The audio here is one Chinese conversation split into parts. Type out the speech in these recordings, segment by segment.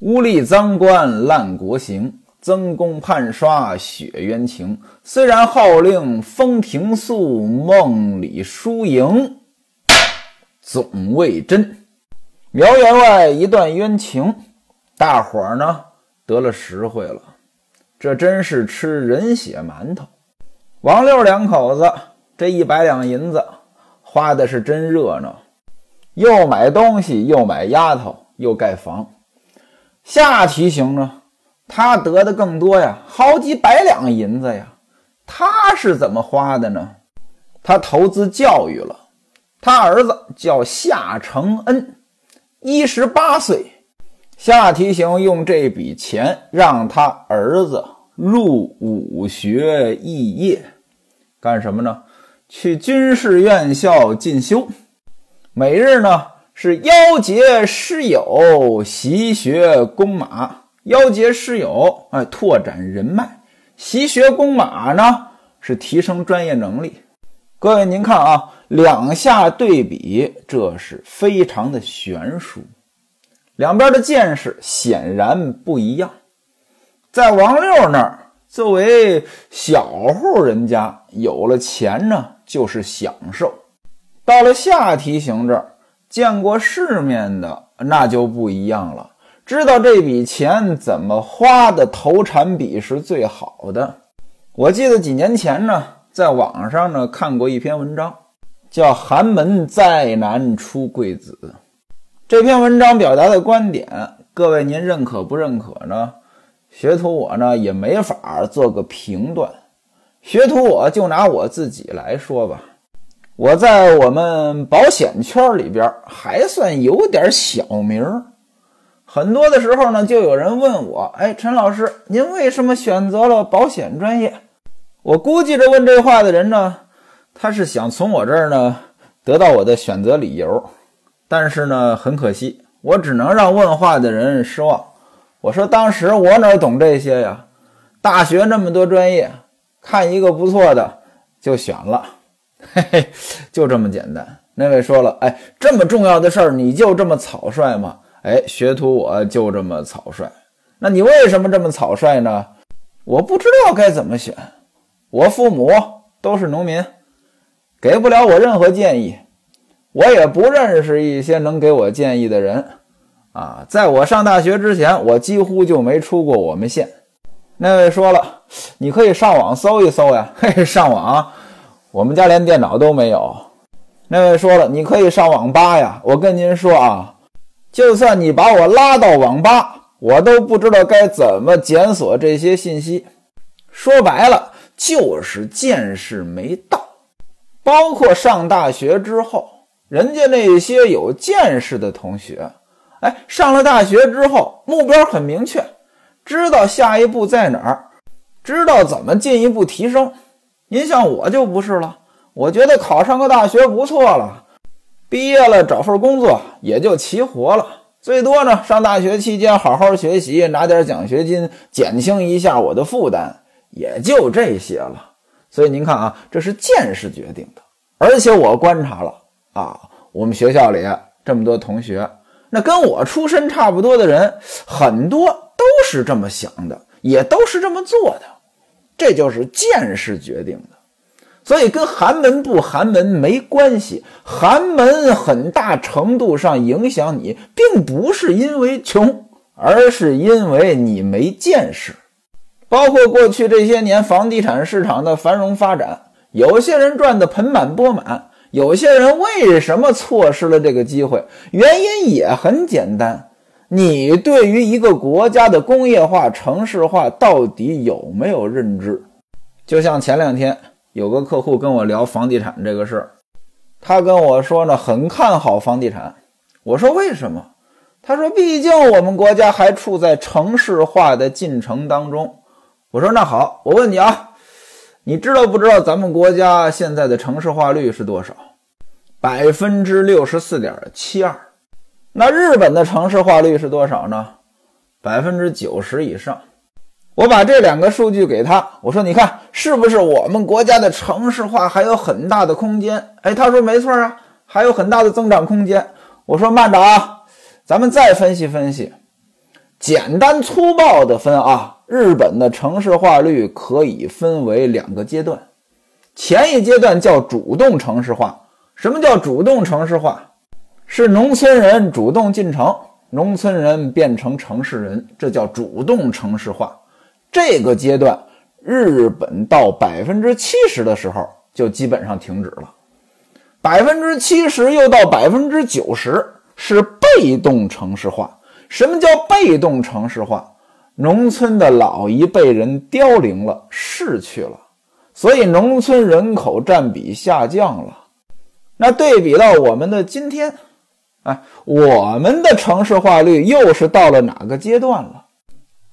污吏赃官滥国刑，曾公判刷血冤情。虽然号令风停宿，梦里输赢总未真。苗员外一段冤情，大伙儿呢得了实惠了。这真是吃人血馒头。王六两口子这一百两银子花的是真热闹，又买东西，又买丫头，又盖房。夏提刑呢，他得的更多呀，好几百两银子呀。他是怎么花的呢？他投资教育了，他儿子叫夏承恩，一十八岁。夏提刑用这笔钱让他儿子入武学肄业，干什么呢？去军事院校进修，每日呢是邀结师友，习学弓马。邀结师友，哎，拓展人脉；习学弓马呢，是提升专业能力。各位，您看啊，两下对比，这是非常的悬殊。两边的见识显然不一样。在王六那儿，作为小户人家，有了钱呢就是享受；到了下提刑这儿，见过世面的那就不一样了，知道这笔钱怎么花的投产比是最好的。我记得几年前呢，在网上呢看过一篇文章，叫《寒门再难出贵子》。这篇文章表达的观点，各位您认可不认可呢？学徒我呢也没法做个评断。学徒我就拿我自己来说吧，我在我们保险圈里边还算有点小名儿。很多的时候呢，就有人问我：“哎，陈老师，您为什么选择了保险专业？”我估计着问这话的人呢，他是想从我这儿呢得到我的选择理由。但是呢，很可惜，我只能让问话的人失望。我说，当时我哪懂这些呀？大学那么多专业，看一个不错的就选了，嘿嘿，就这么简单。那位说了，哎，这么重要的事儿，你就这么草率吗？哎，学徒我就这么草率。那你为什么这么草率呢？我不知道该怎么选。我父母都是农民，给不了我任何建议。我也不认识一些能给我建议的人，啊，在我上大学之前，我几乎就没出过我们县。那位说了，你可以上网搜一搜呀，嘿，上网，我们家连电脑都没有。那位说了，你可以上网吧呀，我跟您说啊，就算你把我拉到网吧，我都不知道该怎么检索这些信息。说白了，就是见识没到，包括上大学之后。人家那些有见识的同学，哎，上了大学之后，目标很明确，知道下一步在哪儿，知道怎么进一步提升。您像我就不是了，我觉得考上个大学不错了，毕业了找份工作也就齐活了。最多呢，上大学期间好好学习，拿点奖学金，减轻一下我的负担，也就这些了。所以您看啊，这是见识决定的，而且我观察了。啊，我们学校里这么多同学，那跟我出身差不多的人，很多都是这么想的，也都是这么做的，这就是见识决定的。所以跟寒门不寒门没关系，寒门很大程度上影响你，并不是因为穷，而是因为你没见识。包括过去这些年房地产市场的繁荣发展，有些人赚得盆满钵满。有些人为什么错失了这个机会？原因也很简单，你对于一个国家的工业化、城市化到底有没有认知？就像前两天有个客户跟我聊房地产这个事儿，他跟我说呢，很看好房地产。我说为什么？他说，毕竟我们国家还处在城市化的进程当中。我说那好，我问你啊。你知道不知道咱们国家现在的城市化率是多少？百分之六十四点七二。那日本的城市化率是多少呢？百分之九十以上。我把这两个数据给他，我说你看是不是我们国家的城市化还有很大的空间？哎，他说没错啊，还有很大的增长空间。我说慢着啊，咱们再分析分析，简单粗暴的分啊，日本的城市化率可以分为两个阶段。前一阶段叫主动城市化。什么叫主动城市化？是农村人主动进城，农村人变成城市人，这叫主动城市化。这个阶段，日本到百分之七十的时候就基本上停止了。百分之七十又到百分之九十是被动城市化。什么叫被动城市化？农村的老一辈人凋零了，逝去了，所以农村人口占比下降了。那对比到我们的今天，啊，我们的城市化率又是到了哪个阶段了？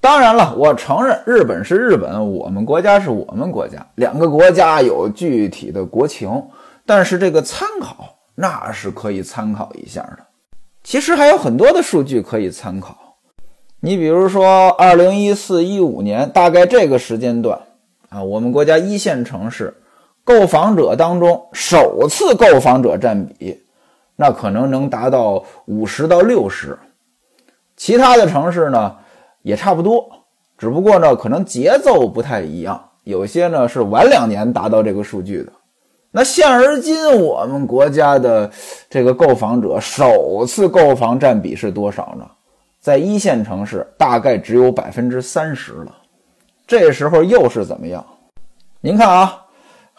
当然了，我承认日本是日本，我们国家是我们国家，两个国家有具体的国情，但是这个参考那是可以参考一下的。其实还有很多的数据可以参考，你比如说二零一四一五年大概这个时间段啊，我们国家一线城市。购房者当中，首次购房者占比，那可能能达到五十到六十。其他的城市呢，也差不多，只不过呢，可能节奏不太一样。有些呢是晚两年达到这个数据的。那现而今，我们国家的这个购房者首次购房占比是多少呢？在一线城市，大概只有百分之三十了。这时候又是怎么样？您看啊。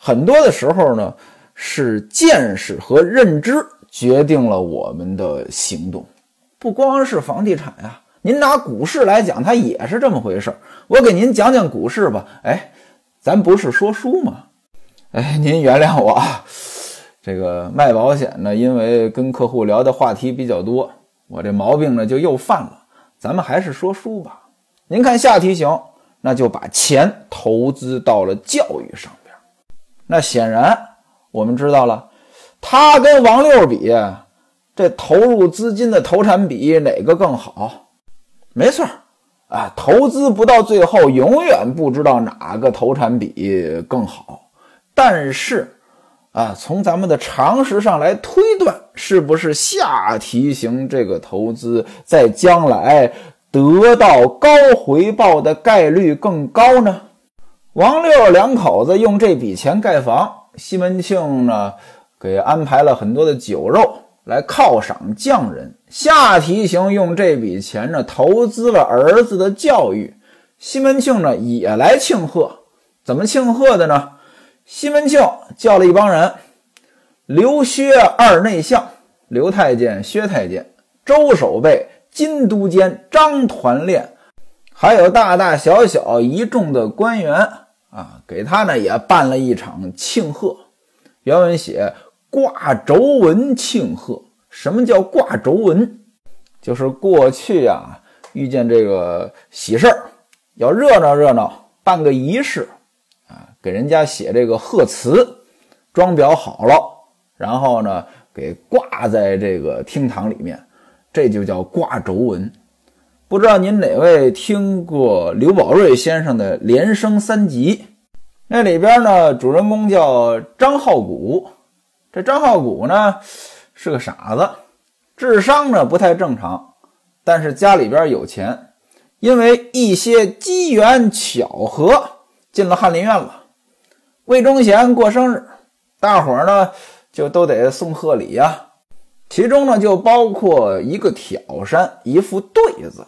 很多的时候呢，是见识和认知决定了我们的行动，不光是房地产呀。您拿股市来讲，它也是这么回事我给您讲讲股市吧。哎，咱不是说书吗？哎，您原谅我啊，这个卖保险呢，因为跟客户聊的话题比较多，我这毛病呢就又犯了。咱们还是说书吧。您看下题型，那就把钱投资到了教育上边。那显然，我们知道了，他跟王六比，这投入资金的投产比哪个更好？没错啊，投资不到最后，永远不知道哪个投产比更好。但是，啊，从咱们的常识上来推断，是不是下题型这个投资在将来得到高回报的概率更高呢？王六两口子用这笔钱盖房，西门庆呢给安排了很多的酒肉来犒赏匠人。夏提刑用这笔钱呢投资了儿子的教育，西门庆呢也来庆贺。怎么庆贺的呢？西门庆叫了一帮人：刘薛二内相，刘太监、薛太监，周守备、金都监、张团练。还有大大小小一众的官员啊，给他呢也办了一场庆贺。原文写挂轴文庆贺。什么叫挂轴文？就是过去啊，遇见这个喜事儿，要热闹热闹，办个仪式啊，给人家写这个贺词，装裱好了，然后呢给挂在这个厅堂里面，这就叫挂轴文。不知道您哪位听过刘宝瑞先生的《连升三级》？那里边呢，主人公叫张浩古。这张浩古呢是个傻子，智商呢不太正常，但是家里边有钱，因为一些机缘巧合进了翰林院了。魏忠贤过生日，大伙儿呢就都得送贺礼呀，其中呢就包括一个挑山，一副对子。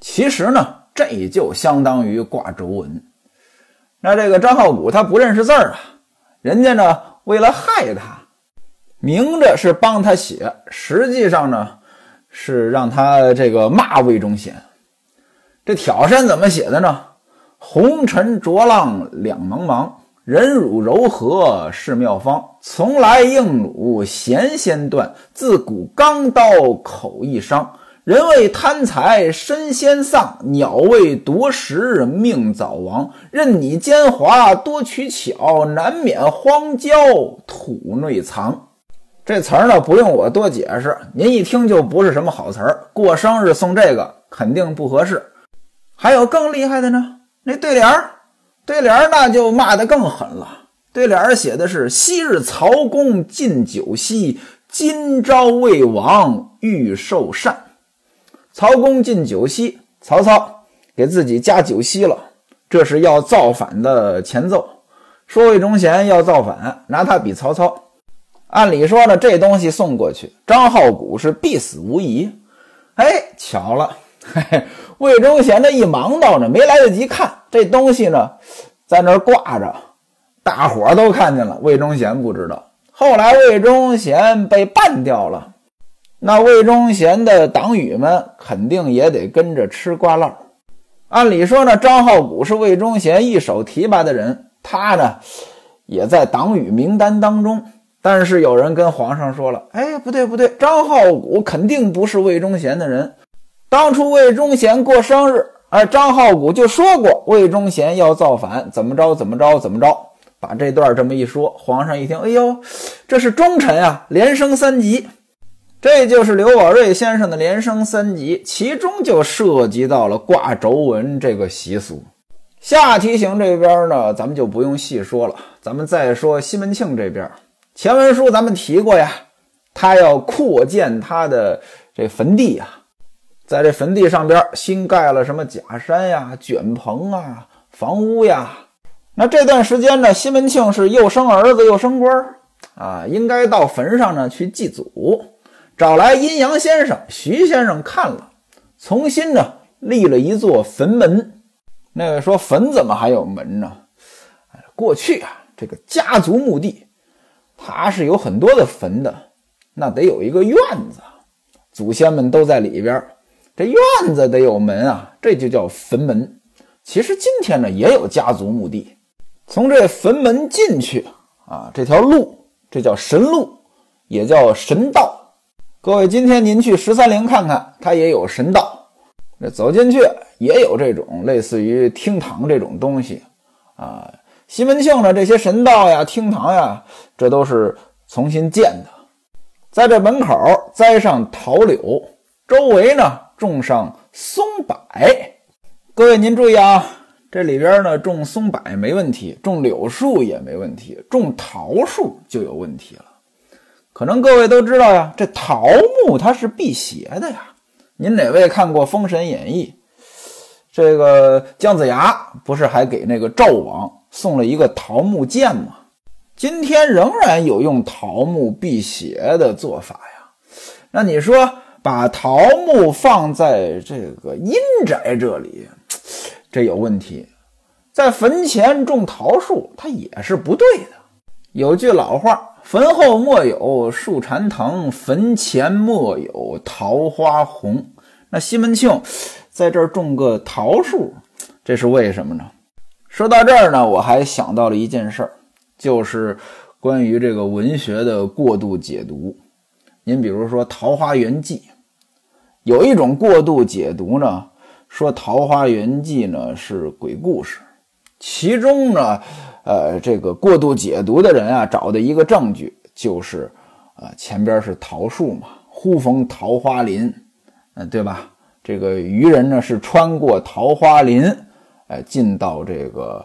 其实呢，这就相当于挂轴文。那这个张浩古他不认识字儿啊，人家呢为了害他，明着是帮他写，实际上呢是让他这个骂魏忠贤。这挑山怎么写的呢？红尘浊浪两茫茫，忍辱柔和是妙方。从来硬弩弦先断，自古钢刀口易伤。人为贪财身先丧，鸟为夺食命早亡。任你奸猾多取巧，难免荒郊土内藏。这词儿呢，不用我多解释，您一听就不是什么好词儿。过生日送这个肯定不合适。还有更厉害的呢，那对联儿，对联儿那就骂得更狠了。对联儿写的是：昔日曹公进酒席，今朝魏王欲受禅。曹公进酒席，曹操给自己加酒席了，这是要造反的前奏。说魏忠贤要造反，拿他比曹操。按理说呢，这东西送过去，张浩古是必死无疑。哎，巧了，嘿嘿，魏忠贤的一忙到呢，没来得及看这东西呢，在那挂着，大伙儿都看见了，魏忠贤不知道。后来魏忠贤被办掉了，那魏忠贤的党羽们肯定也得跟着吃瓜烙。按理说呢，张浩古是魏忠贤一手提拔的人，他呢也在党羽名单当中。但是有人跟皇上说了：“哎，不对不对，张浩古肯定不是魏忠贤的人。当初魏忠贤过生日，哎，张浩古就说过魏忠贤要造反，怎么着怎么着怎么着。”把这段这么一说，皇上一听，哎呦，这是忠臣啊，连升三级。这就是刘宝瑞先生的连升三级，其中就涉及到了挂轴纹这个习俗。下提刑这边呢，咱们就不用细说了。咱们再说西门庆这边，前文书咱们提过呀，他要扩建他的这坟地呀，在这坟地上边新盖了什么假山呀、卷棚啊、房屋呀。那这段时间呢，西门庆是又生儿子又升官啊，应该到坟上呢去祭祖，找来阴阳先生徐先生看了，重新呢立了一座坟门。那位说坟怎么还有门呢？过去啊，这个家族墓地，它是有很多的坟的，那得有一个院子，祖先们都在里边，这院子得有门啊，这就叫坟门。其实今天呢也有家族墓地。从这坟门进去啊，这条路这叫神路，也叫神道。各位，今天您去十三陵看看，它也有神道。那走进去也有这种类似于厅堂这种东西啊。西门庆呢，这些神道呀、厅堂呀，这都是重新建的。在这门口栽上桃柳，周围呢种上松柏。各位，您注意啊。这里边呢，种松柏没问题，种柳树也没问题，种桃树就有问题了。可能各位都知道呀，这桃木它是辟邪的呀。您哪位看过《封神演义》？这个姜子牙不是还给那个纣王送了一个桃木剑吗？今天仍然有用桃木辟邪的做法呀。那你说把桃木放在这个阴宅这里？这有问题，在坟前种桃树，它也是不对的。有句老话：“坟后莫有树缠藤，坟前莫有桃花红。”那西门庆在这儿种个桃树，这是为什么呢？说到这儿呢，我还想到了一件事儿，就是关于这个文学的过度解读。您比如说《桃花源记》，有一种过度解读呢。说《桃花源记》呢是鬼故事，其中呢，呃，这个过度解读的人啊，找的一个证据就是，啊，前边是桃树嘛，忽逢桃花林，嗯，对吧？这个渔人呢是穿过桃花林，哎，进到这个，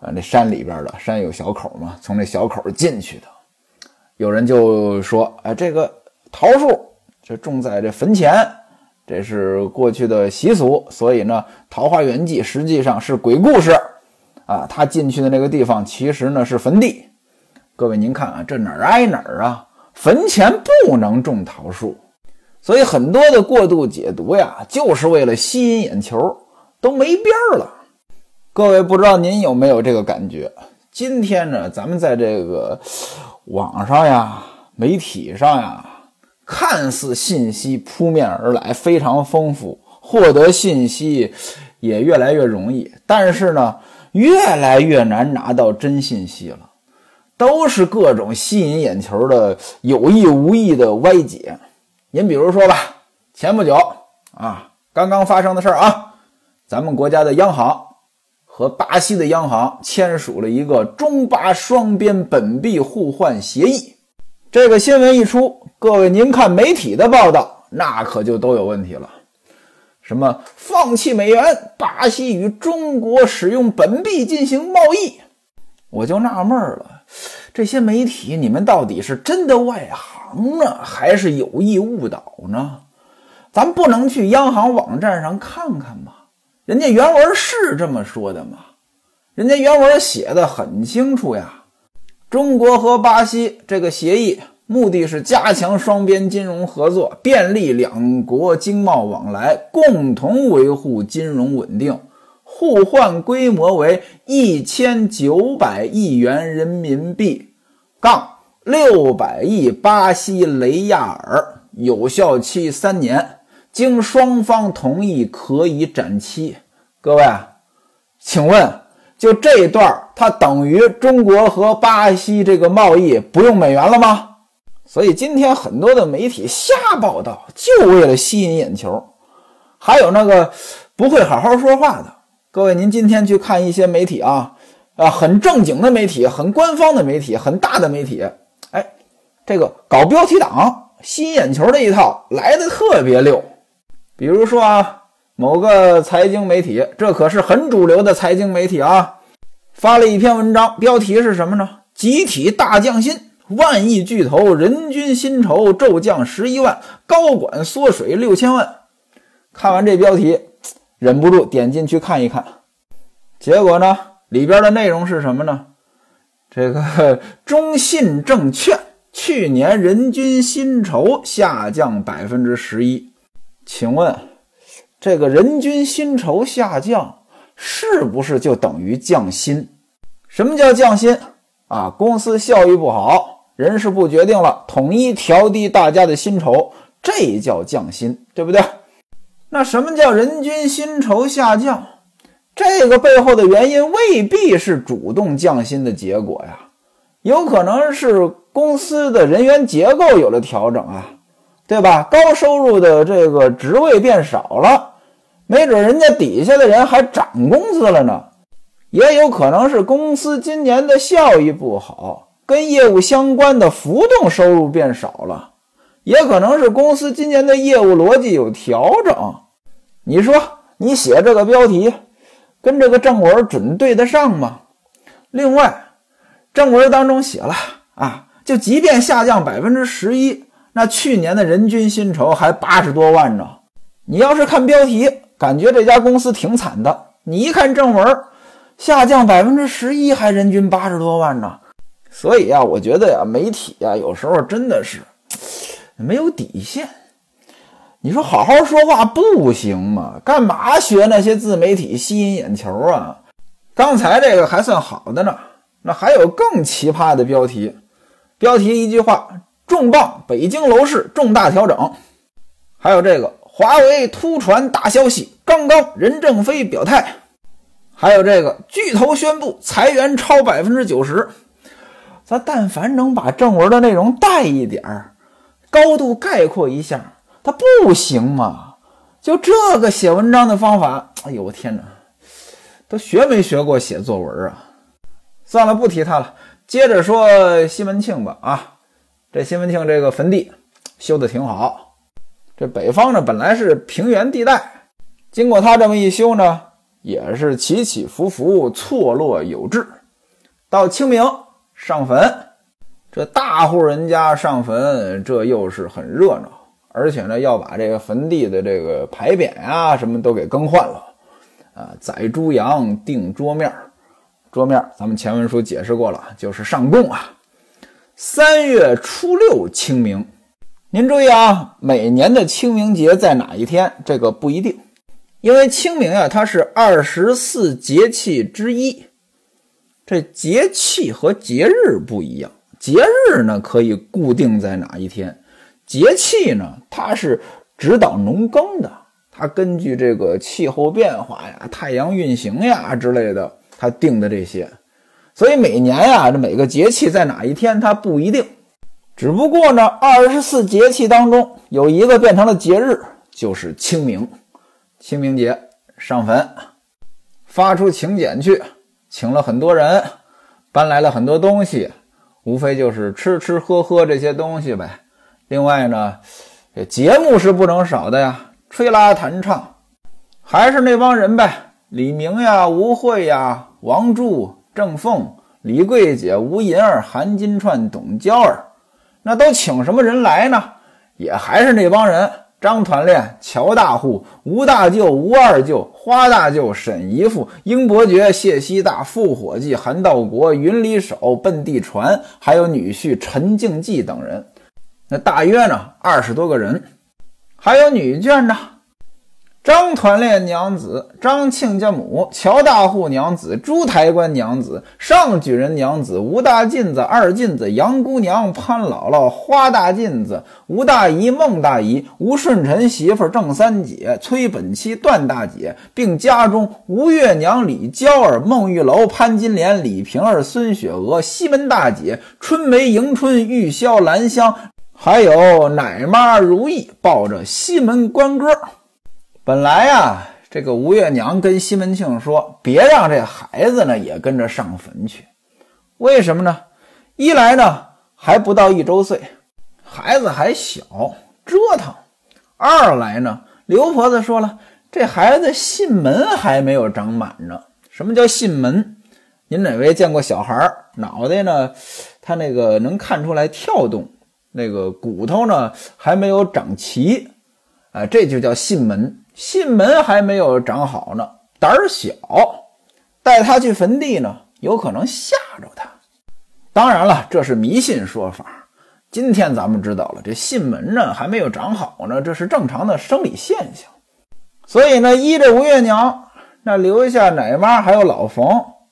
呃，那山里边的山有小口嘛，从那小口进去的。有人就说，哎，这个桃树这种在这坟前。这是过去的习俗，所以呢，《桃花源记》实际上是鬼故事啊。他进去的那个地方，其实呢是坟地。各位，您看啊，这哪儿挨哪儿啊？坟前不能种桃树，所以很多的过度解读呀，就是为了吸引眼球，都没边儿了。各位，不知道您有没有这个感觉？今天呢，咱们在这个网上呀、媒体上呀。看似信息扑面而来，非常丰富，获得信息也越来越容易。但是呢，越来越难拿到真信息了，都是各种吸引眼球的有意无意的歪解。您比如说吧，前不久啊，刚刚发生的事儿啊，咱们国家的央行和巴西的央行签署了一个中巴双边本币互换协议。这个新闻一出，各位您看媒体的报道，那可就都有问题了。什么放弃美元，巴西与中国使用本币进行贸易，我就纳闷了，这些媒体你们到底是真的外行呢，还是有意误导呢？咱不能去央行网站上看看吗？人家原文是这么说的吗？人家原文写的很清楚呀。中国和巴西这个协议目的是加强双边金融合作，便利两国经贸往来，共同维护金融稳定。互换规模为一千九百亿元人民币，杠六百亿巴西雷亚尔，有效期三年。经双方同意，可以展期。各位，请问，就这一段它等于中国和巴西这个贸易不用美元了吗？所以今天很多的媒体瞎报道，就为了吸引眼球。还有那个不会好好说话的，各位，您今天去看一些媒体啊，啊，很正经的媒体，很官方的媒体，很大的媒体，哎，这个搞标题党、吸引眼球这一套来的特别溜。比如说啊，某个财经媒体，这可是很主流的财经媒体啊，发了一篇文章，标题是什么呢？集体大降薪，万亿巨头人均薪酬骤降十一万，高管缩水六千万。看完这标题，忍不住点进去看一看，结果呢，里边的内容是什么呢？这个中信证券去年人均薪酬下降百分之十一。请问，这个人均薪酬下降是不是就等于降薪？什么叫降薪啊？公司效益不好，人事部决定了统一调低大家的薪酬，这叫降薪，对不对？那什么叫人均薪酬下降？这个背后的原因未必是主动降薪的结果呀，有可能是公司的人员结构有了调整啊。对吧？高收入的这个职位变少了，没准人家底下的人还涨工资了呢。也有可能是公司今年的效益不好，跟业务相关的浮动收入变少了。也可能是公司今年的业务逻辑有调整。你说你写这个标题，跟这个正文准对得上吗？另外，正文当中写了啊，就即便下降百分之十一。那去年的人均薪酬还八十多万呢。你要是看标题，感觉这家公司挺惨的。你一看正文，下降百分之十一，还人均八十多万呢。所以啊，我觉得呀，媒体呀，有时候真的是没有底线。你说好好说话不行吗？干嘛学那些自媒体吸引眼球啊？刚才这个还算好的呢，那还有更奇葩的标题。标题一句话。重磅！北京楼市重大调整，还有这个华为突传大消息，刚刚任正非表态，还有这个巨头宣布裁员超百分之九十。咱但凡能把正文的内容带一点儿，高度概括一下，它不行吗？就这个写文章的方法，哎呦我天哪，都学没学过写作文啊？算了，不提他了，接着说西门庆吧啊。这西门庆这个坟地修的挺好，这北方呢本来是平原地带，经过他这么一修呢，也是起起伏伏，错落有致。到清明上坟，这大户人家上坟，这又是很热闹，而且呢要把这个坟地的这个牌匾呀什么都给更换了，啊，宰猪羊，定桌面桌面咱们前文书解释过了，就是上供啊。三月初六清明，您注意啊，每年的清明节在哪一天？这个不一定，因为清明啊，它是二十四节气之一。这节气和节日不一样，节日呢可以固定在哪一天，节气呢它是指导农耕的，它根据这个气候变化呀、太阳运行呀之类的，它定的这些。所以每年呀，这每个节气在哪一天，它不一定。只不过呢，二十四节气当中有一个变成了节日，就是清明。清明节上坟，发出请柬去，请了很多人，搬来了很多东西，无非就是吃吃喝喝这些东西呗。另外呢，节目是不能少的呀，吹拉弹唱，还是那帮人呗，李明呀、吴慧呀、王柱。郑凤、李桂姐、吴银儿、韩金钏、董娇儿，那都请什么人来呢？也还是那帮人，张团练、乔大户、吴大舅、吴二舅、花大舅、沈姨父、英伯爵、谢希大、副伙计韩道国、云里手、奔地传，还有女婿陈静济等人。那大约呢二十多个人，还有女眷呢。张团练娘子、张亲家母、乔大户娘子、朱台官娘子、上举人娘子、吴大妗子、二妗子、杨姑娘、潘姥姥、花大妗子、吴大姨、孟大姨、吴顺臣媳妇郑三姐、崔本妻、段大姐，并家中吴月娘、李娇儿、孟玉楼、潘金莲、李瓶儿、孙雪娥、西门大姐、春梅、迎春、玉箫、兰香，还有奶妈如意，抱着西门关哥。本来呀，这个吴月娘跟西门庆说，别让这孩子呢也跟着上坟去。为什么呢？一来呢还不到一周岁，孩子还小，折腾；二来呢，刘婆子说了，这孩子囟门还没有长满呢。什么叫囟门？您哪位见过小。孩脑袋呢？他那个能看出来跳动，那个骨头呢还没有长齐，啊，这就叫囟门。囟门还没有长好呢，胆儿小，带他去坟地呢，有可能吓着他。当然了，这是迷信说法。今天咱们知道了，这囟门呢还没有长好呢，这是正常的生理现象。所以呢，依着吴月娘，那留下奶妈还有老冯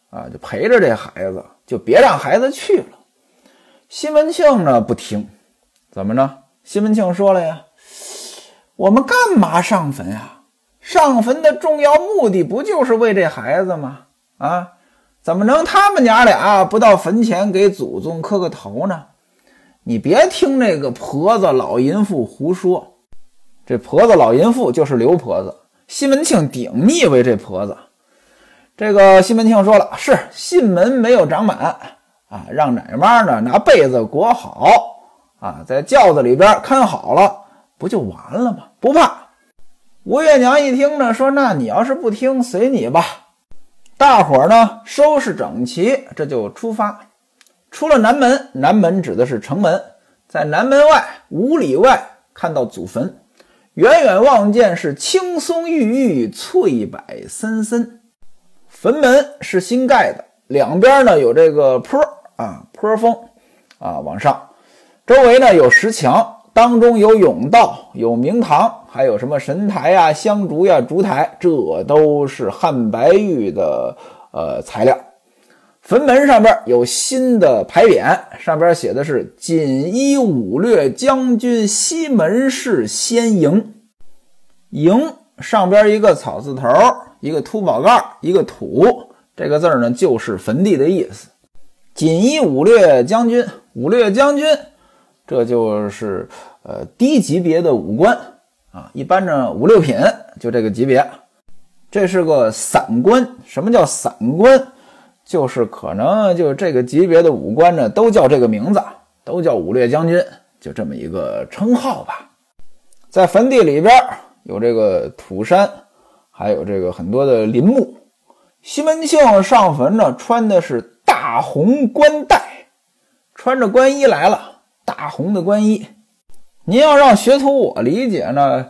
啊，就陪着这孩子，就别让孩子去了。西门庆呢不听，怎么着？西门庆说了呀，我们干嘛上坟啊？上坟的重要目的不就是为这孩子吗？啊，怎么能他们娘俩不到坟前给祖宗磕个头呢？你别听那个婆子老淫妇胡说，这婆子老淫妇就是刘婆子。西门庆顶腻为这婆子。这个西门庆说了，是囟门没有长满啊，让奶妈呢拿被子裹好啊，在轿子里边看好了，不就完了吗？不怕。吴月娘一听呢，说：“那你要是不听，随你吧。”大伙儿呢收拾整齐，这就出发。出了南门，南门指的是城门，在南门外五里外看到祖坟，远远望见是青松郁郁，翠柏森森。坟门是新盖的，两边呢有这个坡啊，坡峰啊往上，周围呢有石墙。当中有甬道，有明堂，还有什么神台呀、香烛呀、烛台，这都是汉白玉的呃材料。坟门上边有新的牌匾，上边写的是“锦衣武略将军西门氏先营”。营上边一个草字头，一个秃宝盖，一个土，这个字呢就是坟地的意思。锦衣武略将军，武略将军。这就是呃低级别的武官啊，一般呢五六品就这个级别。这是个散官，什么叫散官？就是可能就这个级别的武官呢，都叫这个名字，都叫武略将军，就这么一个称号吧。在坟地里边有这个土山，还有这个很多的林木。西门庆上坟呢，穿的是大红冠带，穿着官衣来了。大红的官衣，您要让学徒我理解呢，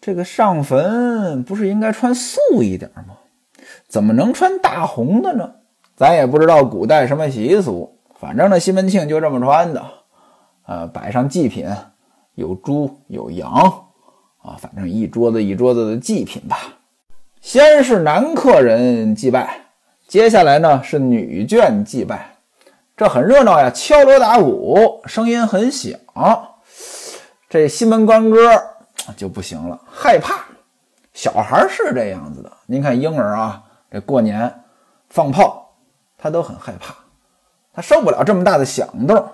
这个上坟不是应该穿素一点吗？怎么能穿大红的呢？咱也不知道古代什么习俗，反正呢，西门庆就这么穿的。呃，摆上祭品，有猪有羊啊，反正一桌子一桌子的祭品吧。先是男客人祭拜，接下来呢是女眷祭拜。这很热闹呀，敲锣打鼓，声音很响。这西门官哥就不行了，害怕。小孩是这样子的，您看婴儿啊，这过年放炮，他都很害怕，他受不了这么大的响动，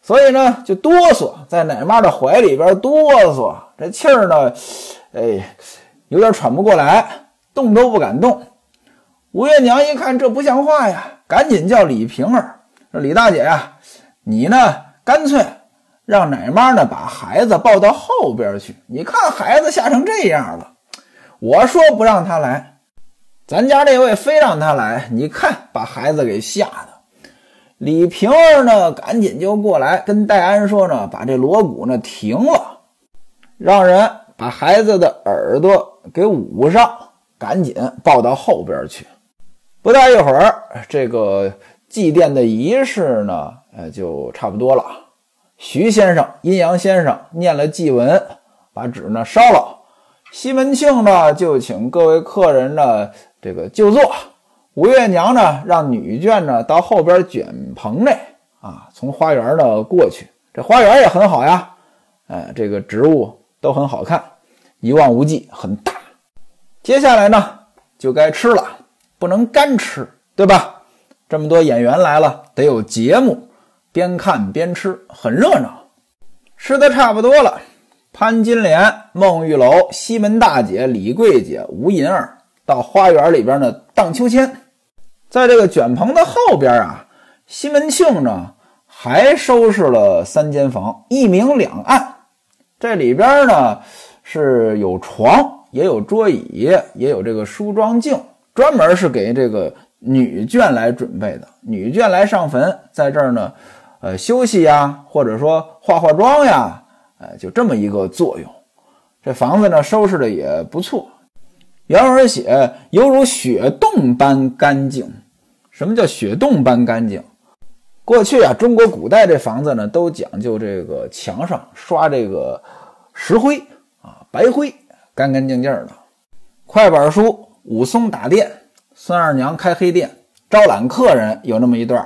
所以呢就哆嗦，在奶妈的怀里边哆嗦，这气儿呢，哎，有点喘不过来，动都不敢动。吴月娘一看这不像话呀，赶紧叫李瓶儿。说李大姐呀，你呢？干脆让奶妈呢把孩子抱到后边去。你看孩子吓成这样了，我说不让他来，咱家这位非让他来。你看把孩子给吓的。李瓶儿呢，赶紧就过来跟戴安说呢，把这锣鼓呢停了，让人把孩子的耳朵给捂上，赶紧抱到后边去。不大一会儿，这个祭奠的仪式呢，呃，就差不多了。徐先生、阴阳先生念了祭文，把纸呢烧了。西门庆呢，就请各位客人呢，这个就坐。吴月娘呢，让女眷呢到后边卷棚内啊，从花园呢过去。这花园也很好呀，呃，这个植物都很好看，一望无际，很大。接下来呢，就该吃了。不能干吃，对吧？这么多演员来了，得有节目，边看边吃，很热闹。吃的差不多了，潘金莲、孟玉楼、西门大姐、李桂姐、吴银儿到花园里边呢荡秋千。在这个卷棚的后边啊，西门庆呢还收拾了三间房，一明两暗。这里边呢是有床，也有桌椅，也有这个梳妆镜。专门是给这个女眷来准备的，女眷来上坟，在这儿呢，呃，休息呀，或者说化化妆呀，呃，就这么一个作用。这房子呢，收拾的也不错。原文写犹如雪洞般干净。什么叫雪洞般干净？过去啊，中国古代这房子呢，都讲究这个墙上刷这个石灰啊，白灰，干干净净的。快板书。武松打店，孙二娘开黑店，招揽客人有那么一段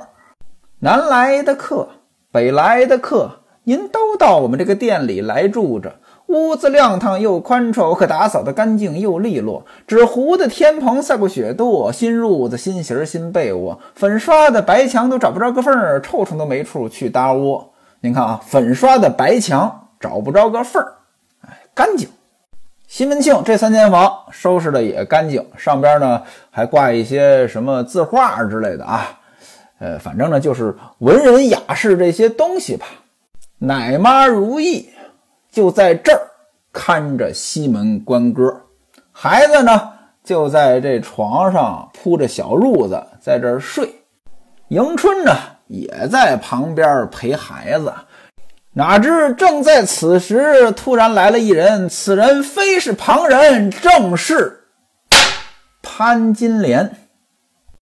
南来的客，北来的客，您都到我们这个店里来住着。屋子亮堂又宽敞，可打扫的干净又利落。纸糊的天棚赛过雪垛，新褥子、新席、新被窝，粉刷的白墙都找不着个缝儿，臭虫都没处去搭窝。您看啊，粉刷的白墙找不着个缝儿，哎，干净。西门庆这三间房收拾的也干净，上边呢还挂一些什么字画之类的啊，呃，反正呢就是文人雅士这些东西吧。奶妈如意就在这儿看着西门关歌，孩子呢就在这床上铺着小褥子在这儿睡，迎春呢也在旁边陪孩子。哪知正在此时，突然来了一人。此人非是旁人，正是潘金莲。